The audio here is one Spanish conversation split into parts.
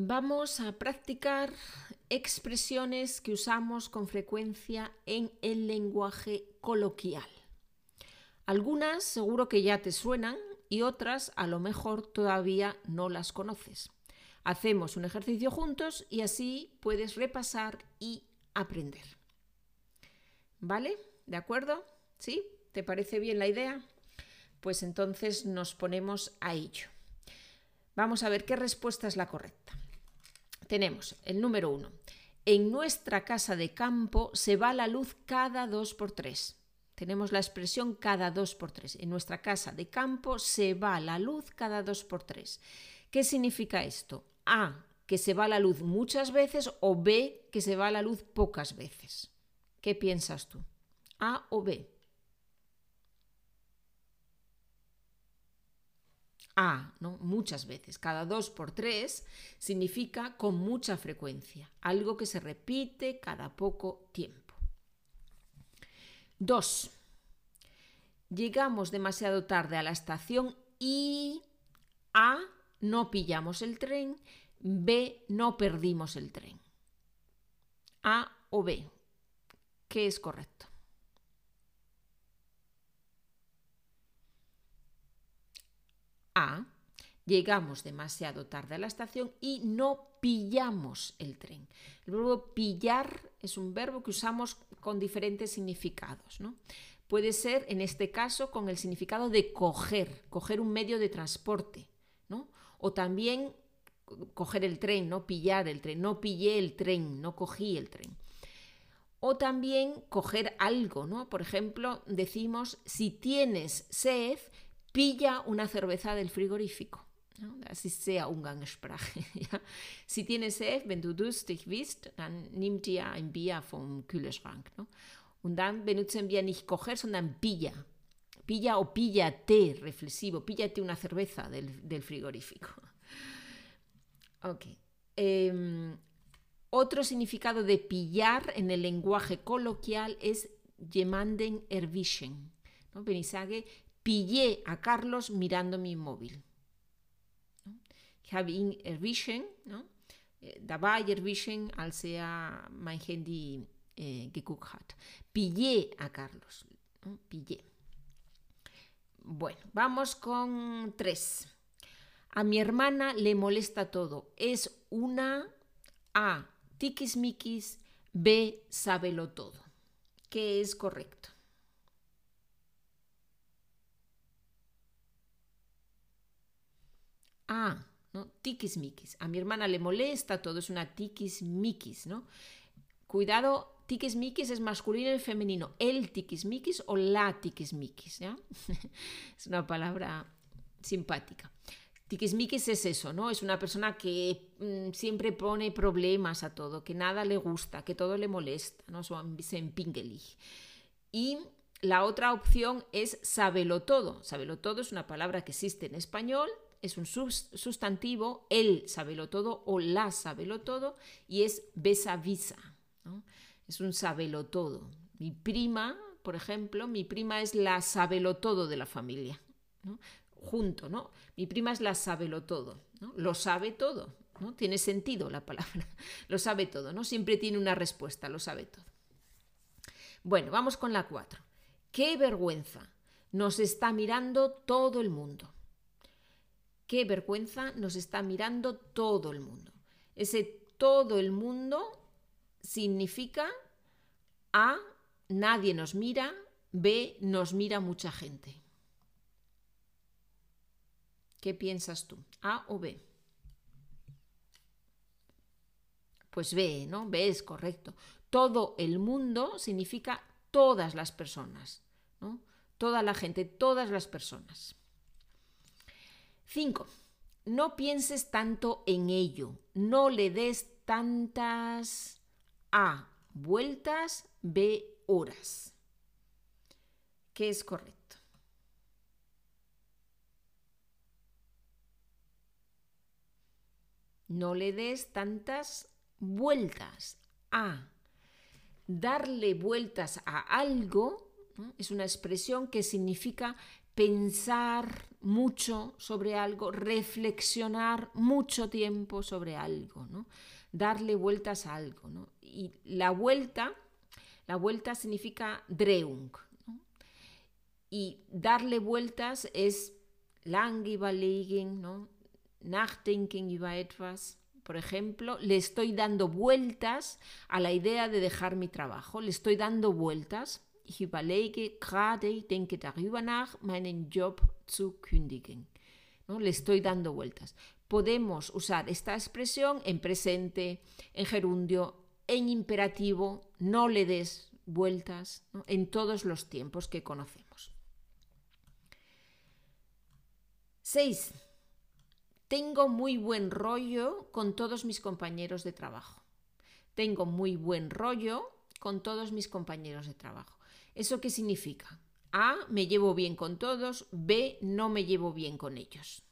Vamos a practicar expresiones que usamos con frecuencia en el lenguaje coloquial. Algunas seguro que ya te suenan y otras a lo mejor todavía no las conoces. Hacemos un ejercicio juntos y así puedes repasar y aprender. ¿Vale? ¿De acuerdo? ¿Sí? ¿Te parece bien la idea? Pues entonces nos ponemos a ello. Vamos a ver qué respuesta es la correcta. Tenemos el número uno. En nuestra casa de campo se va la luz cada dos por tres. Tenemos la expresión cada dos por tres. En nuestra casa de campo se va la luz cada dos por tres. ¿Qué significa esto? A, que se va la luz muchas veces o B, que se va la luz pocas veces. ¿Qué piensas tú? A o B. A, ¿no? Muchas veces. Cada dos por tres significa con mucha frecuencia, algo que se repite cada poco tiempo. 2. Llegamos demasiado tarde a la estación y A. No pillamos el tren. B. No perdimos el tren. A o B. ¿Qué es correcto? A. Llegamos demasiado tarde a la estación y no pillamos el tren. El verbo pillar es un verbo que usamos con diferentes significados. ¿no? Puede ser, en este caso, con el significado de coger, coger un medio de transporte, ¿no? o también coger el tren, no pillar el tren, no pillé el tren, no cogí el tren. O también coger algo, ¿no? Por ejemplo, decimos, si tienes sed, pilla una cerveza del frigorífico. Das ist sehr Umgangssprache. Ja. Si tienes sed, wenn du durstig bist, dann nimm dir ein Bier vom Kühlschrank. ¿no? Und dann benutzen wir nicht coger, sondern pilla. Pilla o píllate, reflexivo, píllate una cerveza del, del frigorífico. Ok. Eh, otro significado de pillar en el lenguaje coloquial es jemanden erwischen. ¿no? Benisage, pillé a Carlos mirando mi móvil. Habe ihn erwischen, ¿no? dabei erwischen, als er mein Handy eh, geguckt hat. Pillé a Carlos. ¿no? Pillé. Bueno, vamos con tres. A mi hermana le molesta todo. Es una A. Tiquismiquis. B. Sábelo todo. ¿Qué es correcto? A. ¿no? Tiquismiquis. A mi hermana le molesta todo. Es una tiquismiquis, ¿no? Cuidado, tiquismiquis es masculino y femenino. El tiquismiquis o la tiquismiquis, ¿ya? es una palabra simpática. Tiquismiquis es eso, ¿no? Es una persona que mmm, siempre pone problemas a todo, que nada le gusta, que todo le molesta, ¿no? Y la otra opción es sabelo todo. Sabelo todo es una palabra que existe en español, es un sustantivo, el sabelo todo o la sabelo todo, y es besa visa, ¿no? Es un sabelo todo. Mi prima, por ejemplo, mi prima es la sabelo todo de la familia. junto, ¿no? Mi prima es la sábelo todo. Lo sabe todo, ¿no? Tiene sentido la palabra, lo sabe todo, ¿no? Siempre tiene una respuesta, lo sabe todo. Bueno, vamos con la 4. Qué vergüenza, nos está mirando todo el mundo. Qué vergüenza, nos está mirando todo el mundo. Ese todo el mundo significa A, nadie nos mira, B, nos mira mucha gente. ¿Qué piensas tú? ¿A o B? Pues B, ¿no? B es correcto. Todo el mundo significa todas las personas, ¿no? Toda la gente, todas las personas. 5. No pienses tanto en ello. No le des tantas A. Vueltas. B. Horas. ¿Qué es correcto? No le des tantas vueltas a. Darle vueltas a algo es una expresión que significa pensar mucho sobre algo, reflexionar mucho tiempo sobre algo, ¿no? darle vueltas a algo. ¿no? Y la vuelta, la vuelta significa dreung. Y darle vueltas es lange überlegen, ¿no? nachdenken über etwas. Por ejemplo, le estoy dando vueltas a la idea de dejar mi trabajo, le estoy dando vueltas. Ich überlege gerade, denke darüber nach, meinen Job zu kündigen. ¿no? Le estoy dando vueltas. Podemos usar esta expresión en presente, en gerundio, en imperativo, no le des vueltas, en todos los tiempos que conocemos. 6. Tengo muy buen rollo con todos mis compañeros de trabajo. Tengo muy buen rollo con todos mis compañeros de trabajo. ¿Eso qué significa? A, me llevo bien con todos, B, no me llevo bien con ellos.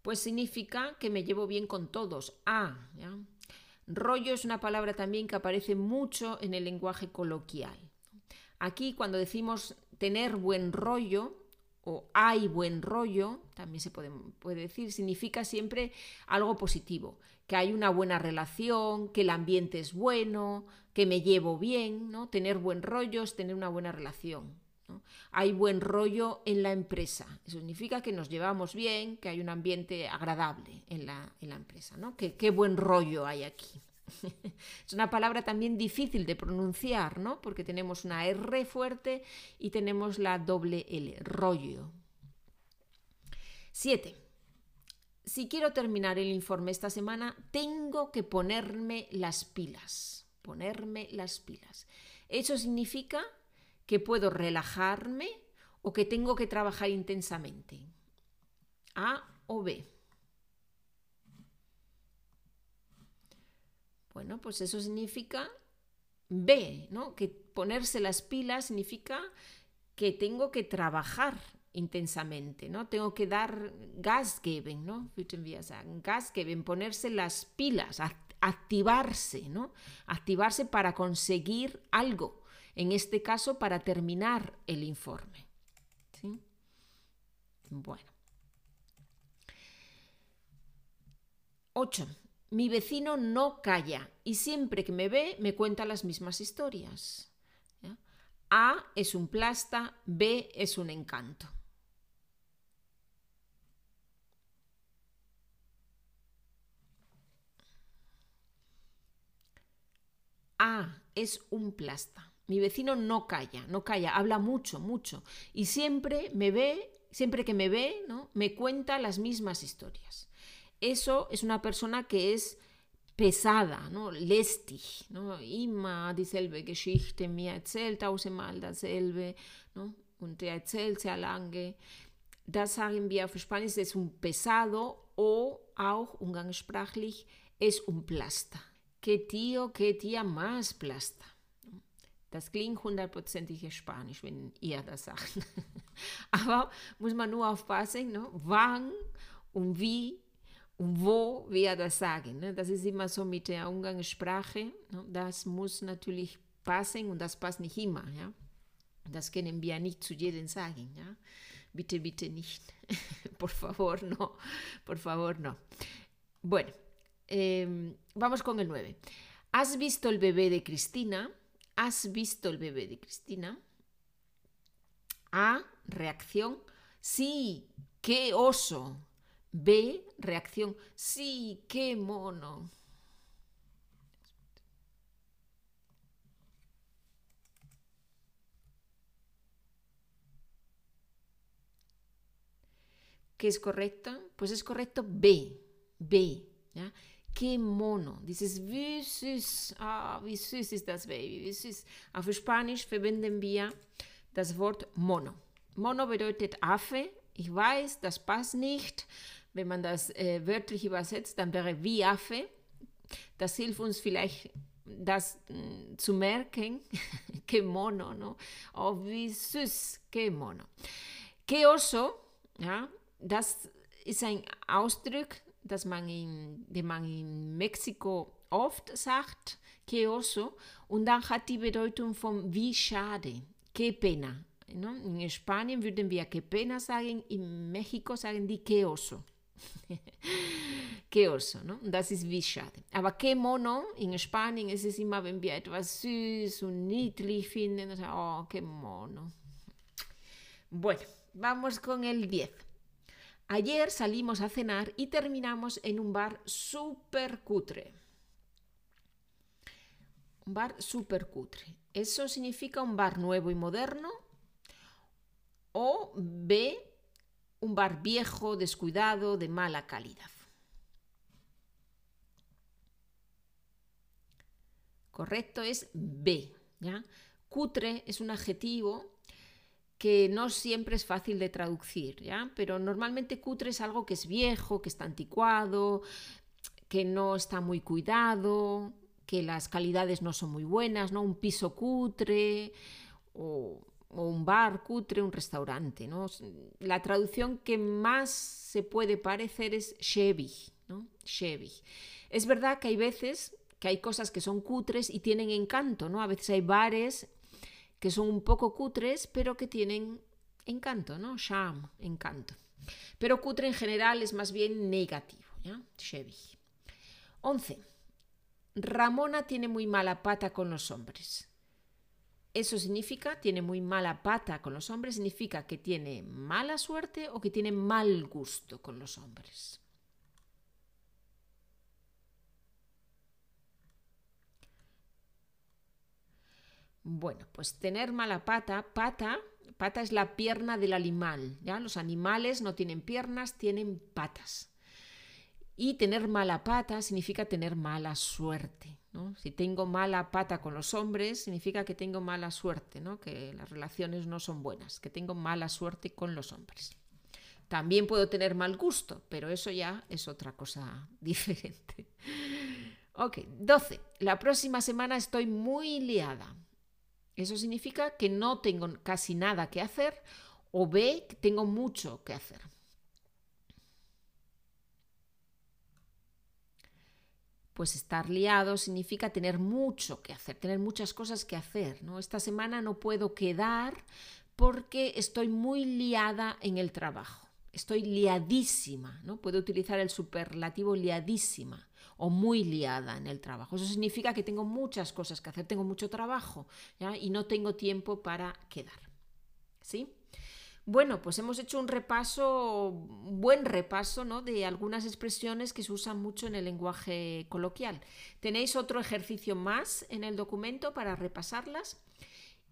Pues significa que me llevo bien con todos. A. Rollo es una palabra también que aparece mucho en el lenguaje coloquial. Aquí cuando decimos tener buen rollo o hay buen rollo, también se puede, puede, decir, significa siempre algo positivo, que hay una buena relación, que el ambiente es bueno, que me llevo bien, ¿no? Tener buen rollo es tener una buena relación. Hay buen rollo en la empresa. Eso significa que nos llevamos bien, que hay un ambiente agradable en la, empresa. ¿no? Que, qué buen rollo hay aquí. es una palabra también difícil de pronunciar, ¿no? porque tenemos una R fuerte y tenemos la doble L, rollo. 7. Si quiero terminar el informe esta semana, tengo que ponerme las pilas. Ponerme las pilas. Eso significa que puedo relajarme o que tengo que trabajar intensamente. A o B. Bueno, pues eso significa B, ¿no? Que ponerse las pilas significa que tengo que trabajar intensamente, ¿no? Tengo que dar gas geben, ¿no? Gas geben, ponerse las pilas, activarse, ¿no? Activarse para conseguir algo en este caso para terminar el informe. Bueno. 8. Mi vecino no calla y siempre que me ve me cuenta las mismas historias. A es un plasta, B es un encanto. A es un plasta. Mi vecino no calla, no calla, habla mucho, mucho. Y siempre me ve, siempre que me ve, ¿no? me cuenta las mismas historias. Eso es una persona que es pesada, ¿no? lästig. ¿no? Immer dieselbe Geschichte, mir erzählt tausendmal dasselbe. ¿no? Und er erzählt sehr lange. Das sagen wir auf Spanisch, es un pesado o auch umgangssprachlich es un plasta. Qué tío, qué tía más plasta. Das klingt hundertprozentig Spanisch, wenn ihr das sagt. Aber muss man nur aufpassen, ne? wann und wie wo wir das sagen. Ne? Das ist immer so mit der Umgangssprache. Ne? Das muss natürlich passen und das passt nicht immer. Ja? Das können wir nicht zu jedem sagen. Ja? Bitte, bitte nicht. por favor, no. Por favor, no. Bueno, eh, vamos con el 9. ¿Has visto el bebé de Cristina? ¿Has visto el bebé de Cristina? A, reacción, sí, qué oso. B, reacción, sí, qué mono. ¿Qué es correcto? Pues es correcto B, B. ¿ya? qué mono. Dices, wie süß, ah, wie süß ist das Baby, wie süß. Auf Spanisch verwenden wir das Wort mono. Mono bedeutet Affe. Ich weiß, das passt nicht. Wenn man das äh, wörtlich übersetzt, dann wäre wie Affe. Das hilft uns vielleicht, das mh, mm, zu merken. que mono, no? Oh, wie süß, que mono. Que oso, ja, das ist ein Ausdruck, dass man in, den man in Mexiko oft sagt que oso und dann hat die Bedeutung von wie schade, qué pena. ¿No? En Spanien würden wir qué pena sagen, in México sagen die qué oso. qué oso, ¿no? Das ist wie schade. Aber qué mono, in Spanien ist es immer, wenn wir etwas süß und niedlich finden, oh, qué mono. Bueno, vamos con el 10. Ayer salimos a cenar y terminamos en un bar súper cutre. Un bar súper cutre. ¿Eso significa un bar nuevo y moderno? O B, un bar viejo, descuidado, de mala calidad. Correcto es B. ¿ya? Cutre es un adjetivo que no siempre es fácil de traducir, ¿ya? Pero normalmente cutre es algo que es viejo, que está anticuado, que no está muy cuidado, que las calidades no son muy buenas, ¿no? Un piso cutre o, un bar cutre, un restaurante, ¿no? La traducción que más se puede parecer es Chevy, ¿no? Es verdad que hay veces que hay cosas que son cutres y tienen encanto, ¿no? A veces hay bares que son un poco cutres, pero que tienen encanto, ¿no? Charm, encanto. Pero cutre en general es más bien negativo, ¿ya? Chevy. 11. Ramona tiene muy mala pata con los hombres. Eso significa, tiene muy mala pata con los hombres, significa que tiene mala suerte o que tiene mal gusto con los hombres. Bueno, pues tener mala pata, pata, pata es la pierna del animal, ¿ya? Los animales no tienen piernas, tienen patas. Y tener mala pata significa tener mala suerte, Si tengo mala pata con los hombres, significa que tengo mala suerte, ¿no? Que las relaciones no son buenas, que tengo mala suerte con los hombres. También puedo tener mal gusto, pero eso ya es otra cosa diferente. Ok, 12. La próxima semana estoy muy liada. Eso significa que no tengo casi nada que hacer o B, que tengo mucho que hacer. Pues estar liado significa tener mucho que hacer, tener muchas cosas que hacer. ¿no? Esta semana no puedo quedar porque estoy muy liada en el trabajo. Estoy liadísima, ¿no? Puedo utilizar el superlativo liadísima o muy liada en el trabajo. Eso significa que tengo muchas cosas que hacer, tengo mucho trabajo y no tengo tiempo para quedar. ¿Sí? Bueno, pues hemos hecho un repaso, buen repaso ¿no? de algunas expresiones que se usan mucho en el lenguaje coloquial. Tenéis otro ejercicio más en el documento para repasarlas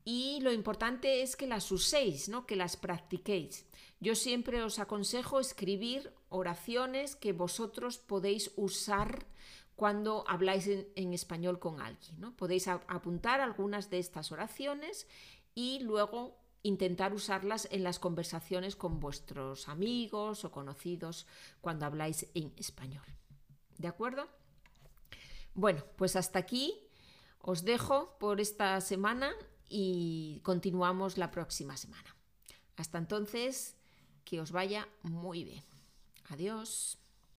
y lo importante es que las uséis, ¿no? que las practiquéis. Yo siempre os aconsejo escribir oraciones que vosotros podéis usar cuando habláis en, español con alguien. Podéis apuntar algunas de estas oraciones y luego intentar usarlas en las conversaciones con vuestros amigos o conocidos cuando habláis en español. ¿De acuerdo? Bueno, pues hasta aquí os dejo por esta semana y continuamos la próxima semana. Hasta entonces, que os vaya muy bien. Adiós.